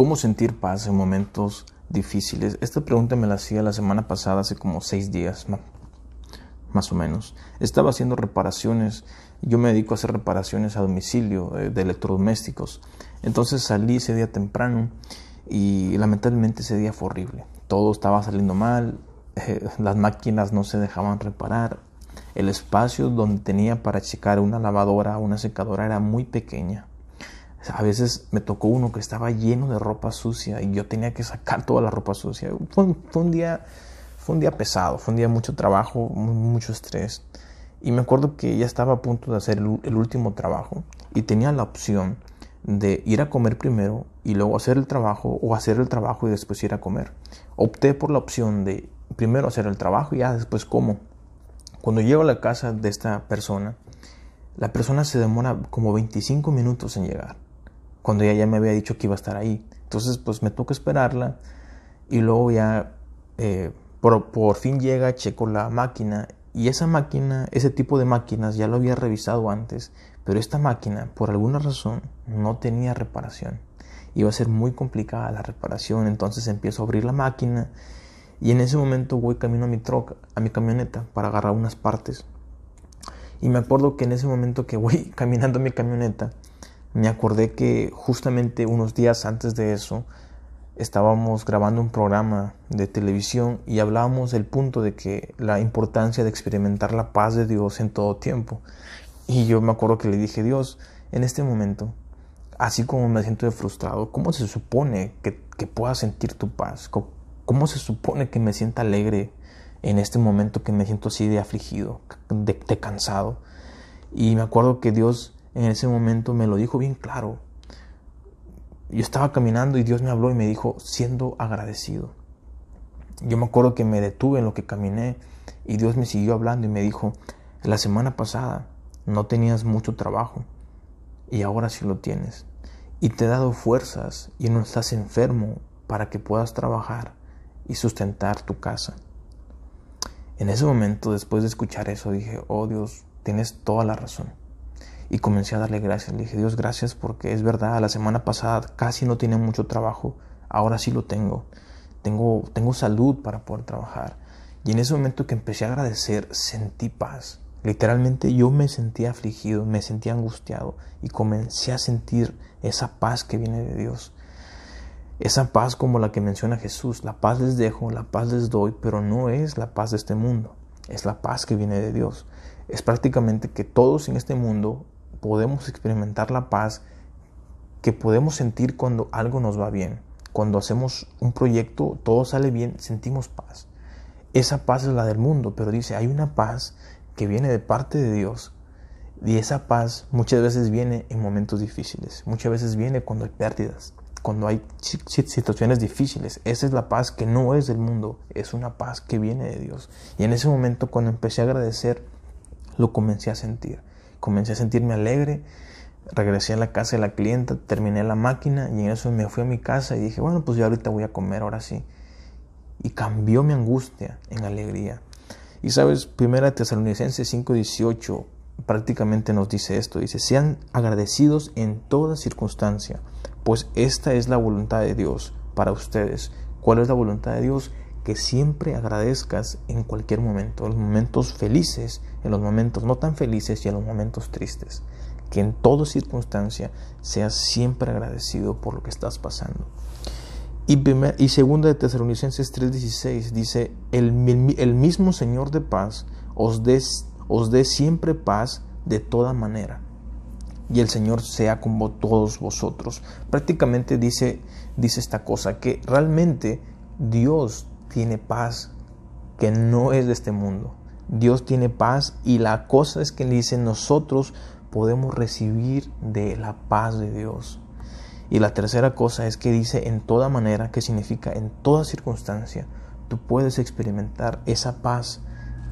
¿Cómo sentir paz en momentos difíciles? Esta pregunta me la hacía la semana pasada, hace como seis días, más o menos. Estaba haciendo reparaciones. Yo me dedico a hacer reparaciones a domicilio eh, de electrodomésticos. Entonces salí ese día temprano y lamentablemente ese día fue horrible. Todo estaba saliendo mal, eh, las máquinas no se dejaban reparar, el espacio donde tenía para checar una lavadora una secadora era muy pequeña. A veces me tocó uno que estaba lleno de ropa sucia y yo tenía que sacar toda la ropa sucia. Fue, un día fue un día pesado, fue un día mucho trabajo, mucho estrés. Y me acuerdo que ya estaba a punto de hacer el, último trabajo y tenía la opción de ir a comer primero y luego hacer el trabajo o hacer el trabajo y después ir a comer. Opté por la opción de primero hacer el trabajo y ya después como. Cuando llego a la casa de esta persona, la persona se demora como 25 minutos en llegar cuando ella ya me había dicho que iba a estar ahí. Entonces, pues me toca esperarla y luego ya eh, por, por, fin llega, checo la máquina y esa máquina, ese tipo de máquinas ya lo había revisado antes, pero esta máquina, por alguna razón, no tenía reparación. Iba a ser muy complicada la reparación, entonces empiezo a abrir la máquina y en ese momento voy camino a mi troca, a mi camioneta para agarrar unas partes. Y me acuerdo que en ese momento que voy caminando a mi camioneta, me acordé que justamente unos días antes de eso estábamos grabando un programa de televisión y hablábamos del punto de que la importancia de experimentar la paz de Dios en todo tiempo. Y yo me acuerdo que le dije, Dios, en este momento, así como me siento frustrado, ¿cómo se supone que, que pueda sentir tu paz? ¿Cómo se supone que me sienta alegre en este momento que me siento así de afligido, de, de cansado? Y me acuerdo que Dios en ese momento me lo dijo bien claro. Yo estaba caminando y Dios me habló y me dijo, siendo agradecido. Yo me acuerdo que me detuve en lo que caminé y Dios me siguió hablando y me dijo, la semana pasada no tenías mucho trabajo y ahora sí lo tienes. Y te he dado fuerzas y no estás enfermo para que puedas trabajar y sustentar tu casa. En ese momento, después de escuchar eso, dije, oh Dios, tienes toda la razón y comencé a darle gracias. Le dije, Dios, gracias porque es verdad, la semana pasada casi no tenía mucho trabajo, ahora sí lo tengo. Tengo, tengo salud para poder trabajar. Y en ese momento que empecé a agradecer, sentí paz. Literalmente yo me sentía afligido, me sentía angustiado y comencé a sentir esa paz que viene de Dios. Esa paz como la que menciona Jesús, la paz les dejo, la paz les doy, pero no es la paz de este mundo, es la paz que viene de Dios. Es prácticamente que todos en este mundo podemos experimentar la paz que podemos sentir cuando algo nos va bien. Cuando hacemos un proyecto, todo sale bien, sentimos paz. Esa paz es la del mundo, pero dice, hay una paz que viene de parte de Dios. Y esa paz muchas veces viene en momentos difíciles, muchas veces viene cuando hay pérdidas, cuando hay situaciones difíciles. Esa es la paz que no es del mundo, es una paz que viene de Dios. Y en ese momento cuando empecé a agradecer, lo comencé a sentir comencé a sentirme alegre, regresé a la casa de la clienta, terminé la máquina y en eso me fui a mi casa y dije, bueno, pues ya ahorita voy a comer, ahora sí. Y cambió mi angustia en alegría. Y sabes, primera Tesalonicenses 5:18 prácticamente nos dice esto, dice, sean agradecidos en toda circunstancia, pues esta es la voluntad de Dios para ustedes. ¿Cuál es la voluntad de Dios? Que siempre agradezcas en cualquier momento, en los momentos felices, en los momentos no tan felices y en los momentos tristes. Que en toda circunstancia seas siempre agradecido por lo que estás pasando. Y, y segunda de Tesalonicenses 3:16 dice, el, el, mismo Señor de paz os dé os dé siempre paz de toda manera. Y el Señor sea con todos vosotros. Prácticamente dice, dice esta cosa, que realmente Dios tiene paz que no es de este mundo. Dios tiene paz y la cosa es que dice nosotros podemos recibir de la paz de Dios. Y la tercera cosa es que dice en toda manera, que significa en toda circunstancia, tú puedes experimentar esa paz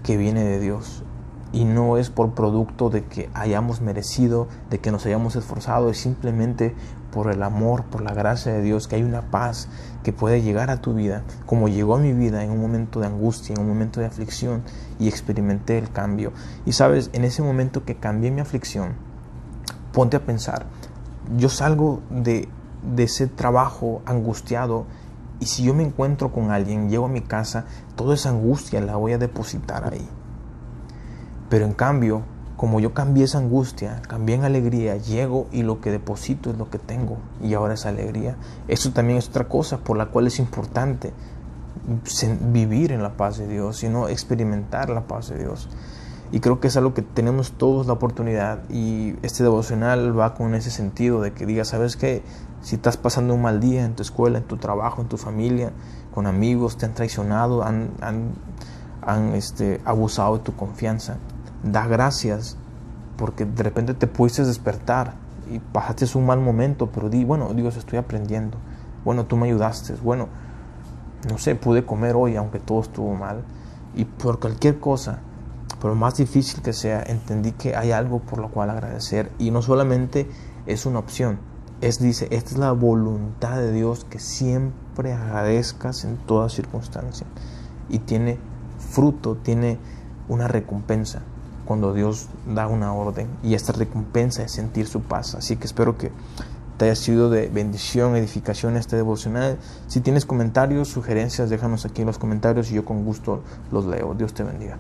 que viene de Dios. Y no es por producto de que hayamos merecido, de que nos hayamos esforzado, es simplemente por el amor, por la gracia de Dios, que hay una paz que puede llegar a tu vida, como llegó a mi vida en un momento de angustia, en un momento de aflicción, y experimenté el cambio. Y sabes, en ese momento que cambié mi aflicción, ponte a pensar, yo salgo de, de ese trabajo angustiado y si yo me encuentro con alguien, llego a mi casa, toda esa angustia la voy a depositar ahí. Pero en cambio, como yo cambié esa angustia, cambié en alegría, llego y lo que deposito es lo que tengo y ahora es alegría. Eso también es otra cosa por la cual es importante vivir en la paz de Dios, sino experimentar la paz de Dios. Y creo que es algo que tenemos todos la oportunidad y este devocional va con ese sentido de que digas, ¿sabes qué? Si estás pasando un mal día en tu escuela, en tu trabajo, en tu familia, con amigos, te han traicionado, han, han, han este, abusado de tu confianza, da gracias porque de repente te pudiste despertar y pasaste un mal momento, pero di, bueno, Dios, estoy aprendiendo. Bueno, tú me ayudaste. Bueno, no sé, pude comer hoy aunque todo estuvo mal. Y por cualquier cosa, por más difícil que sea, entendí que hay algo por lo cual agradecer. Y no solamente es una opción, es, dice, esta es la voluntad de Dios que siempre agradezcas en toda circunstancia. Y tiene fruto, tiene una recompensa cuando Dios da una orden. Y esta recompensa es sentir su paz. Así que espero que te haya sido de bendición, edificación este devocional. Si tienes comentarios, sugerencias, déjanos aquí en los comentarios y yo con gusto los leo. Dios te bendiga.